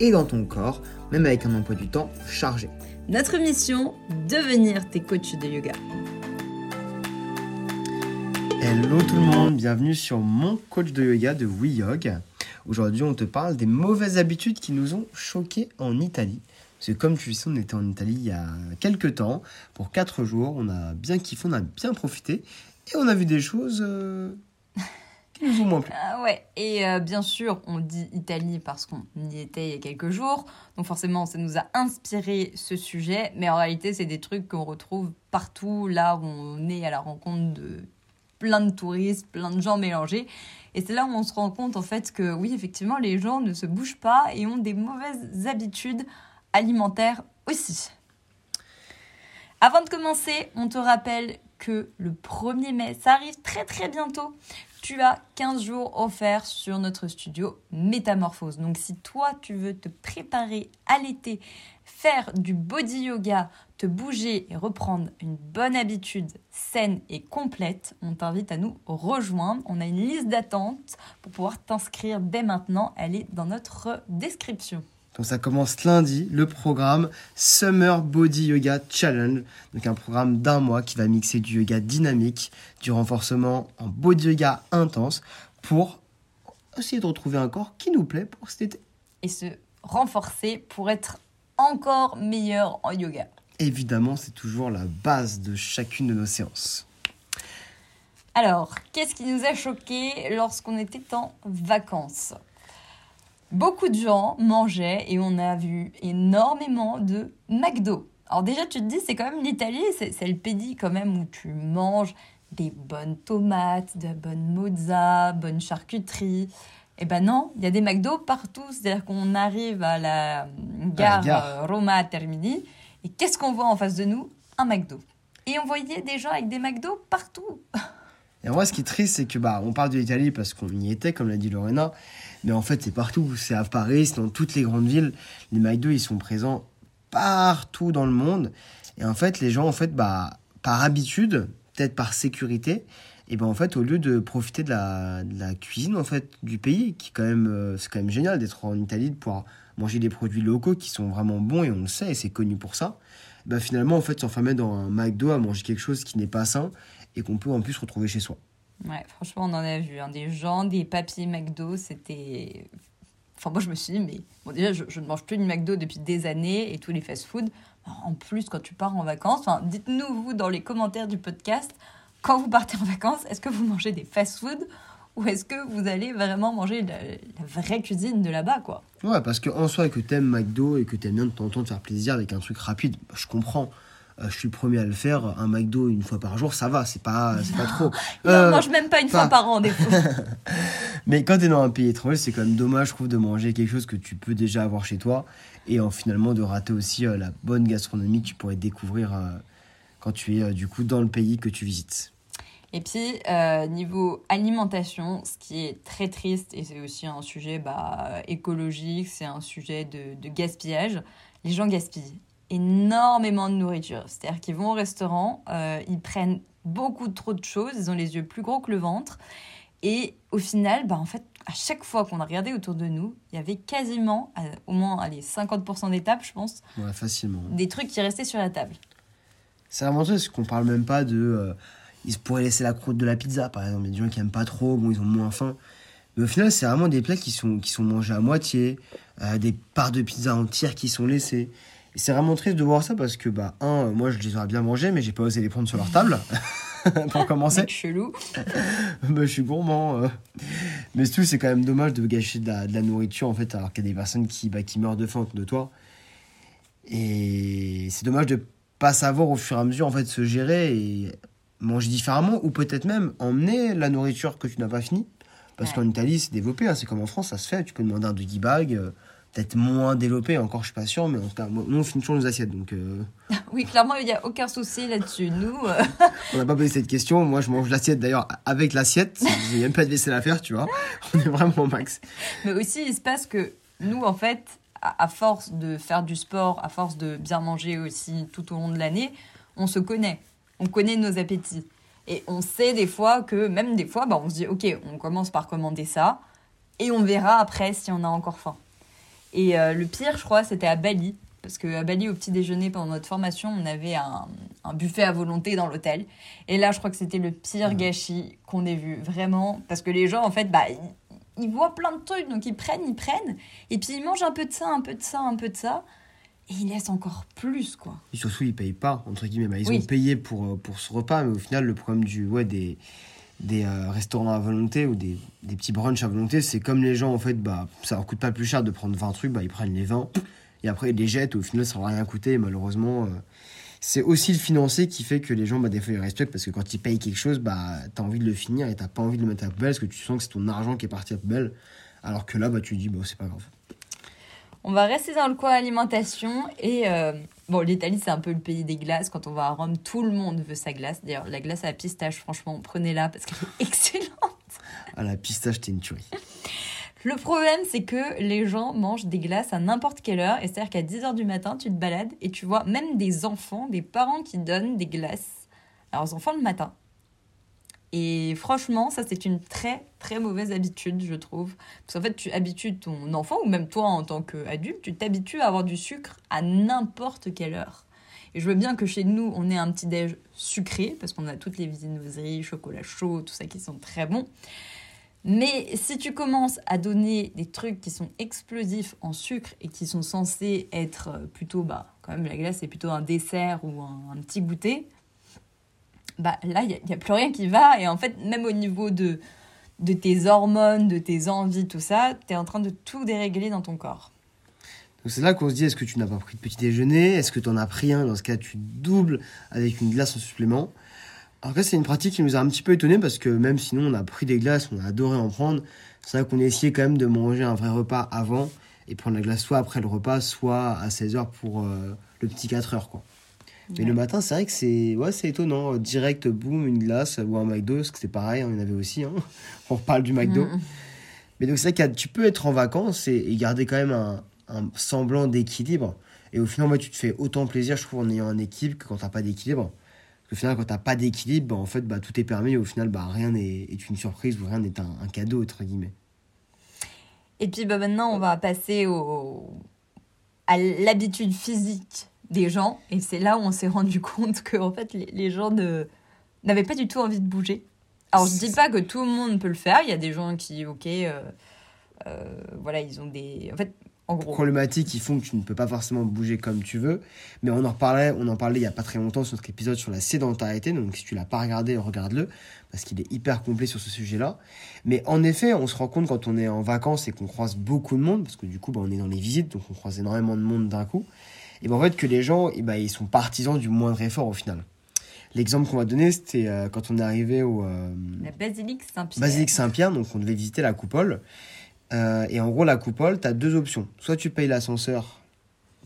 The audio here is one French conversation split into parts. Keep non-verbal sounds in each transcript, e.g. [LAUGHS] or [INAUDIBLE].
et dans ton corps, même avec un emploi du temps chargé. Notre mission, devenir tes coachs de yoga. Hello tout le monde, bienvenue sur mon coach de yoga de WeYog. Aujourd'hui, on te parle des mauvaises habitudes qui nous ont choqués en Italie. Parce que comme tu sais, on était en Italie il y a quelques temps, pour 4 jours, on a bien kiffé, on a bien profité, et on a vu des choses euh, qui nous ont moins plu. Ah ouais, et euh, bien sûr, on dit Italie parce qu'on y était il y a quelques jours, donc forcément, ça nous a inspiré ce sujet, mais en réalité, c'est des trucs qu'on retrouve partout, là où on est à la rencontre de plein de touristes, plein de gens mélangés. Et c'est là où on se rend compte en fait que oui, effectivement, les gens ne se bougent pas et ont des mauvaises habitudes alimentaires aussi. Avant de commencer, on te rappelle que le 1er mai, ça arrive très très bientôt. Tu as 15 jours offerts sur notre studio Métamorphose. Donc si toi tu veux te préparer à l'été, faire du body yoga, te bouger et reprendre une bonne habitude saine et complète, on t'invite à nous rejoindre. On a une liste d'attente pour pouvoir t'inscrire dès maintenant. Elle est dans notre description. Donc ça commence lundi, le programme Summer Body Yoga Challenge, donc un programme d'un mois qui va mixer du yoga dynamique, du renforcement en body yoga intense pour essayer de retrouver un corps qui nous plaît pour cet été. Et se renforcer pour être encore meilleur en yoga. Évidemment, c'est toujours la base de chacune de nos séances. Alors, qu'est-ce qui nous a choqué lorsqu'on était en vacances? Beaucoup de gens mangeaient et on a vu énormément de McDo. Alors déjà, tu te dis, c'est quand même l'Italie, c'est le pays quand même où tu manges des bonnes tomates, de la bonne mozza, bonne charcuterie. Eh ben non, il y a des McDo partout. C'est-à-dire qu'on arrive à la gare, gare. euh, Roma Termini et qu'est-ce qu'on voit en face de nous? Un McDo. Et on voyait des gens avec des McDo partout. [LAUGHS] Et en vrai, ce qui est triste, c'est que bah, on parle de l'Italie parce qu'on y était, comme l'a dit Lorena, mais en fait, c'est partout. C'est à Paris, c'est dans toutes les grandes villes. Les McDo, ils sont présents partout dans le monde. Et en fait, les gens, en fait, bah, par habitude, peut-être par sécurité, et ben en fait, au lieu de profiter de la, cuisine en fait du pays, qui quand même, euh, c'est quand même génial d'être en Italie, de pouvoir manger des produits locaux qui sont vraiment bons et on le sait, et c'est connu pour ça. Bah, finalement, en fait, s'enfermer dans un McDo à manger quelque chose qui n'est pas sain et qu'on peut en plus retrouver chez soi. Ouais, franchement, on en a vu hein, des gens, des papiers McDo, c'était. Enfin, moi, je me suis dit, mais bon, déjà, je, ne mange plus de McDo depuis des années et tous les fast-food. En plus, quand tu pars en vacances, enfin, dites-nous, vous, dans les commentaires du podcast, quand vous partez en vacances, est-ce que vous mangez des fast-food ou est-ce que vous allez vraiment manger la, vraie cuisine de là-bas, quoi? Ouais, parce que en soi, que t'aimes McDo et que t'aimes bien de temps en temps te faire plaisir avec un truc rapide, bah, je comprends. Euh, je suis le premier à le faire. Un McDo une fois par jour, ça va, c'est pas, c'est pas trop. Il Euh, en mange même pas une fois par an, des fois. [LAUGHS] Mais quand t'es dans un pays étranger, c'est quand même dommage, je trouve, de manger quelque chose que tu peux déjà avoir chez toi et en finalement de rater aussi euh, la bonne gastronomie que tu pourrais découvrir euh, quand tu es du coup dans le pays que tu visites. Et puis, euh, niveau alimentation, ce qui est très triste, et c'est aussi un sujet bah, écologique, c'est un sujet de, de gaspillage, les gens gaspillent énormément de nourriture. C'est-à-dire qu'ils vont au restaurant, euh, ils prennent beaucoup trop de choses, ils ont les yeux plus gros que le ventre, et au final, bah, en fait, à chaque fois qu'on a regardé autour de nous, il y avait quasiment, euh, au moins allez, 50% des tables, je pense, Ouais, facilement. des trucs qui restaient sur la table. C'est vraiment triste qu'on parle même pas de. euh, ils pourraient laisser la croûte de la pizza, par exemple. Il y a des gens qui aiment pas trop, bon, ils ont moins faim. Mais au final, c'est vraiment des plats qui sont, qui sont mangés à moitié, euh, des parts de pizza entières qui sont laissées. Et c'est vraiment triste de voir ça parce que, bah, un, euh, moi, je les aurais bien mangés, mais j'ai pas osé les prendre sur leur table. [LAUGHS] pour commencer. Mec chelou. [LAUGHS] bah, je suis gourmand. euh. Mais surtout, c'est quand même dommage de gâcher de la, de la nourriture, en fait, alors qu'il y a des personnes qui, bah, qui meurent de faim autour de toi. Et c'est dommage de pas savoir au fur et à mesure, en fait, se gérer et manger différemment, ou peut-être même emmener la nourriture que tu n'as pas fini. Parce Ouais. qu'en Italie, c'est développé, hein, c'est comme en France, ça se fait. Tu peux demander un doggy bag, euh, peut-être moins développé, encore je suis pas sûr, mais en tout cas, nous on finit toujours nos assiettes, donc euh, [LAUGHS] Oui, clairement, il n'y a aucun souci là-dessus. Nous, euh, [LAUGHS] on n'a pas posé cette question. Moi je mange l'assiette d'ailleurs avec l'assiette, j'ai même pas de vaisselle à faire, tu vois. [LAUGHS] On est vraiment au max. mais aussi, il se passe que nous, en fait, à, à force de faire du sport, à force de bien manger aussi tout au long de l'année, on se connaît. On connaît nos appétits. Et on sait des fois que, même des fois, bah, on se dit, ok, on commence par commander ça, et on verra après si on a encore faim. Et euh, le pire, je crois, c'était à Bali. Parce qu'à Bali, au petit déjeuner, pendant notre formation, on avait un, un buffet à volonté dans l'hôtel. Et là, je crois que c'était le pire gâchis qu'on ait vu. Vraiment. Parce que les gens, en fait, bah, ils, ils voient plein de trucs. Donc, ils prennent, ils prennent. Et puis, ils mangent un peu de ça, un peu de ça, un peu de ça. Et ils laissent encore plus, quoi. Et surtout, ils payent pas, entre guillemets. Bah, ils Oui. ont payé pour, euh, pour ce repas, mais au final, le problème du, ouais, des, des euh, restaurants à volonté ou des, des petits brunchs à volonté, c'est comme les gens, en fait, bah, ça leur coûte pas plus cher de prendre 20 trucs, bah, ils prennent les 20 et après ils les jettent. Au final, ça leur a rien coûté. Et malheureusement, euh, c'est aussi le financier qui fait que les gens, bah, des fois, ils respectent parce que quand ils payent quelque chose, bah, t'as envie de le finir et t'as pas envie de le mettre à poubelle parce que tu sens que c'est ton argent qui est parti à poubelle. Alors que là, bah, tu dis, bah, c'est pas grave. On va rester dans le coin alimentation. Et euh, bon, l'Italie, c'est un peu le pays des glaces. Quand on va à Rome, tout le monde veut sa glace. D'ailleurs, la glace à la pistache, franchement, prenez-la parce qu'elle est [LAUGHS] excellente. À la pistache, t'es une tuerie. Le problème, c'est que les gens mangent des glaces à n'importe quelle heure. Et c'est-à-dire qu'à 10h du matin, tu te balades et tu vois même des enfants, des parents qui donnent des glaces à leurs enfants le matin. Et franchement, ça, c'est une très, très mauvaise habitude, je trouve. Parce qu'en fait, tu habitues ton enfant, ou même toi en tant qu'adulte, tu t'habitues à avoir du sucre à n'importe quelle heure. Et je veux bien que chez nous, on ait un petit déj sucré, parce qu'on a toutes les viennoiseries, chocolat chaud, tout ça qui sont très bons. Mais si tu commences à donner des trucs qui sont explosifs en sucre et qui sont censés être euh, plutôt, bah, quand même, la glace, c'est plutôt un dessert ou un, un petit goûter, bah là, il n'y a, plus rien qui va. Et en fait, même au niveau de, de tes hormones, de tes envies, tout ça, tu es en train de tout dérégler dans ton corps. Donc c'est là qu'on se dit est-ce que tu n'as pas pris de petit déjeuner? Est-ce que tu en as pris un? Dans ce cas, tu doubles avec une glace en supplément. Alors là, c'est une pratique qui nous a un petit peu étonné parce que même sinon on a pris des glaces, on a adoré en prendre. C'est vrai qu'on a essayé quand même de manger un vrai repas avant et prendre la glace soit après le repas, soit à 16h pour euh, le petit 4h quoi. Mais Ouais. le matin, c'est vrai que c'est ouais, c'est étonnant. Direct, boum, une glace ou un McDo, parce que c'est pareil, on en avait aussi. Hein. [LAUGHS] On reparle du McDo. Mm. Mais donc c'est vrai que tu peux être en vacances et, et garder quand même un, un semblant d'équilibre. Et au final, moi, tu te fais autant plaisir, je trouve, en ayant un équilibre que quand t'as pas d'équilibre. Parce qu'au final, quand t'as pas d'équilibre, bah, en fait, bah, tout est permis. Et au final, bah, rien n'est est une surprise ou rien n'est un, un cadeau, entre guillemets. Et puis bah, maintenant, on va passer au... à l'habitude physique des gens. Et c'est là où on s'est rendu compte que en fait, les, les gens ne... n'avaient pas du tout envie de bouger. Alors, je dis pas que tout le monde peut le faire. Il y a des gens qui, ok, euh, euh, voilà, ils ont des... En fait, en gros... Problématiques qui font que tu ne peux pas forcément bouger comme tu veux. Mais on en reparlait, on en parlait il y a pas très longtemps sur notre épisode sur la sédentarité. Donc si tu l'as pas regardé, regarde-le. Parce qu'il est hyper complet sur ce sujet-là. Mais en effet, on se rend compte quand on est en vacances et qu'on croise beaucoup de monde, parce que du coup, bah, on est dans les visites, donc on croise énormément de monde d'un coup. Et ben en fait, que les gens, eh ben, ils sont partisans du moindre effort au final. L'exemple qu'on va donner, c'était euh, quand on est arrivé au euh, La basilique Saint-Pierre. Basilique Saint-Pierre, donc on devait visiter la coupole. Euh, et en gros, la coupole, tu as deux options. Soit tu payes l'ascenseur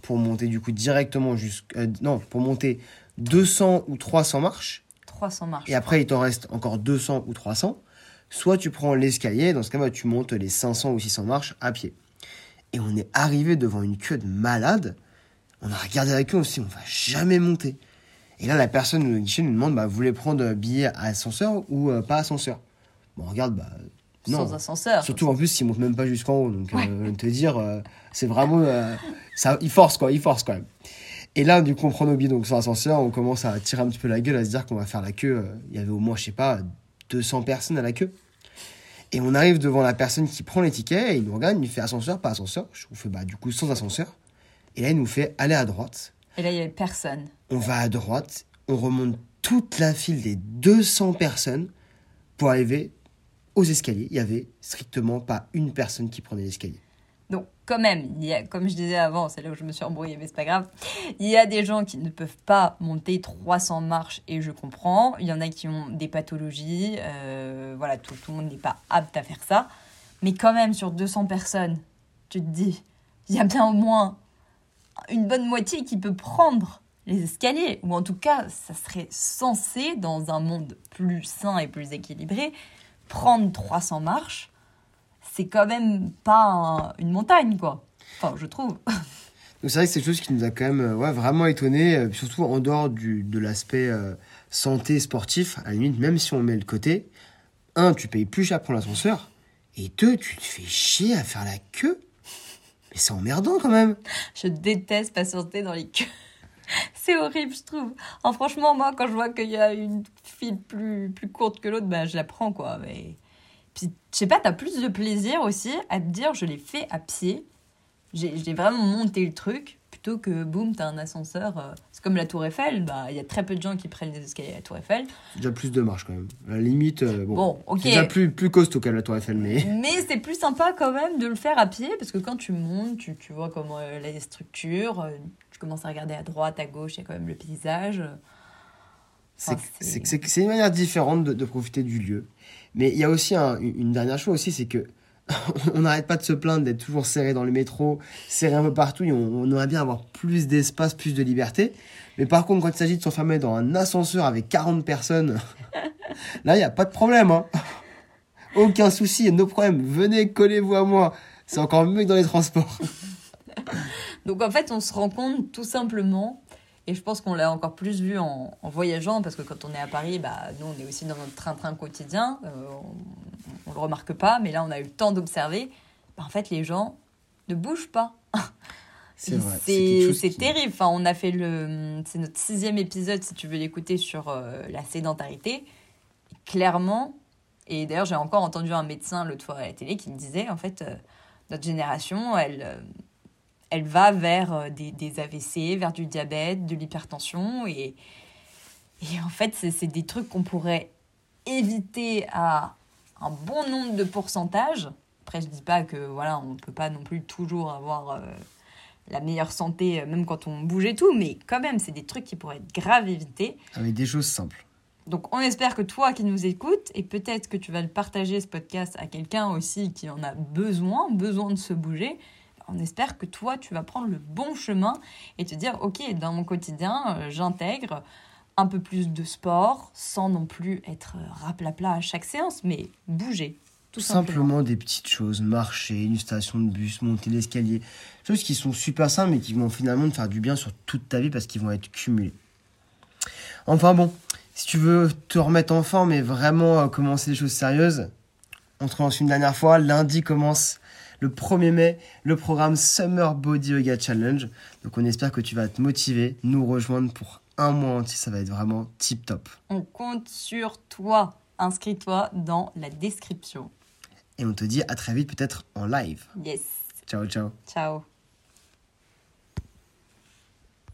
pour monter du coup directement jusqu'à... non, pour monter 200 ou 300 marches. 300 marches. Et après, il t'en reste encore 200 ou 300. Soit tu prends l'escalier, dans ce cas-là, tu montes les 500 ou 600 marches à pied. Et on est arrivé devant une queue de malade. On a regardé la queue, on s'est dit, on va jamais monter. Et là, la personne au guichet nous demande, bah, vous voulez prendre billet à ascenseur ou euh, pas ascenseur? Bon, on regarde, bah, non. Sans ascenseur. Surtout en plus, ils montent même pas jusqu'en haut. Donc, euh, te dire, euh, c'est vraiment. euh, ça, ils forcent quoi, ils forcent quand même. Et là, du coup, on prend nos billets donc, sur l'ascenseur, on commence à tirer un petit peu la gueule, à se dire qu'on va faire la queue. euh, Il y avait au moins, je sais pas, 200 personnes à la queue. Et on arrive devant la personne qui prend les tickets, et il nous regarde, il nous fait ascenseur, pas ascenseur. Je vous fais, bah, du coup, sans ascenseur. Et là, il nous fait aller à droite. Et là, il y avait personne. On va à droite, on remonte toute la file des 200 personnes pour arriver aux escaliers. Il y avait strictement pas une personne qui prenait l'escalier. Donc, quand même, il y a, comme je disais avant, c'est là où je me suis embrouillée, mais c'est pas grave. Il y a des gens qui ne peuvent pas monter 300 marches et je comprends. Il y en a qui ont des pathologies. euh, voilà, tout le monde n'est pas apte à faire ça. Mais quand même, sur 200 personnes, tu te dis, il y a bien au moins une bonne moitié qui peut prendre les escaliers. Ou en tout cas, ça serait censé, dans un monde plus sain et plus équilibré, prendre 300 marches. C'est quand même pas un- une montagne, quoi. Enfin, je trouve. [LAUGHS] Donc c'est vrai que c'est quelque chose qui nous a quand même euh, ouais, vraiment étonné, euh, surtout en dehors du, de l'aspect euh, santé sportif, à la limite, même si on met le côté. Un, tu payes plus cher pour l'ascenseur, et deux, tu te fais chier à faire la queue. Mais c'est emmerdant quand même. Je déteste patienter dans les queues. [LAUGHS] C'est horrible, je trouve. En franchement, moi, quand je vois qu'il y a une file plus, plus courte que l'autre, ben, je la prends, quoi. Mais... Puis, je sais pas, t'as plus de plaisir aussi à te dire, je l'ai fait à pied. J'ai j'ai vraiment monté le truc, plutôt que, boum, t'as un ascenseur. euh, C'est comme la Tour Eiffel, bah, il y a très peu de gens qui prennent les escaliers à la Tour Eiffel. Déjà plus de marche quand même. À la limite, euh, bon. Bon, ok. C'est déjà plus, plus costaud qu'à la Tour Eiffel, mais. [LAUGHS] Mais c'est plus sympa quand même de le faire à pied parce que quand tu montes, tu, tu vois comment euh, les structures, euh, tu commences à regarder à droite, à gauche, il y a quand même le paysage. C'est Enfin, une manière différente de, de profiter du lieu. Mais il y a aussi un- une une dernière chose aussi, c'est que [LAUGHS] on n'arrête pas de se plaindre d'être toujours serré dans le métro, serré un peu partout, et on, on aimerait bien avoir plus d'espace, plus de liberté. Mais par contre, quand il s'agit de s'enfermer dans un ascenseur avec 40 personnes, [LAUGHS] là, il n'y a pas de problème. hein. [LAUGHS] Aucun souci, no problème. Venez, collez-vous à moi. C'est encore mieux que dans les transports. Donc en fait, on se rend compte tout simplement, et je pense qu'on l'a encore plus vu en, en voyageant, parce que quand on est à Paris, bah, nous on est aussi dans notre train-train quotidien, euh, on ne le remarque pas, mais là on a eu le temps d'observer, bah, en fait les gens ne bougent pas. [LAUGHS] C'est qui- terrible. Enfin, on a fait le. C'est notre sixième épisode, si tu veux l'écouter, sur euh, la sédentarité. Clairement, et d'ailleurs, j'ai encore entendu un médecin l'autre fois à la télé qui me disait en fait, euh, notre génération, elle, euh, elle va vers euh, des, des AVC, vers du diabète, de l'hypertension. Et, et en fait, c'est des trucs qu'on pourrait éviter à un bon nombre de pourcentages. Après, je dis pas que voilà, on peut pas non plus toujours avoir euh, la meilleure santé, euh, même quand on bouge et tout, mais quand même, c'est des trucs qui pourraient être grave évités. Avec des choses simples. Donc, on espère que toi qui nous écoutes, et peut-être que tu vas le partager ce podcast à quelqu'un aussi qui en a besoin, besoin de se bouger. On espère que toi, tu vas prendre le bon chemin et te dire, ok, dans mon quotidien, euh, j'intègre un peu plus de sport, sans non plus être raplapla à chaque séance, mais bouger. Tout simplement. des petites choses, marcher, une station de bus, monter l'escalier, choses qui sont super simples mais qui vont finalement te faire du bien sur toute ta vie parce qu'ils vont être cumulés. Enfin bon, si tu veux te remettre en forme et vraiment euh, commencer des choses sérieuses, on te relance une dernière fois. Lundi commence le 1er mai le programme Summer Body Yoga Challenge. Donc on espère que tu vas te motiver, nous rejoindre pour un mois entier, ça va être vraiment tip top. On compte sur toi. Inscris-toi dans la description. Et on te dit à très vite peut-être en live. Yes. Ciao ciao. Ciao.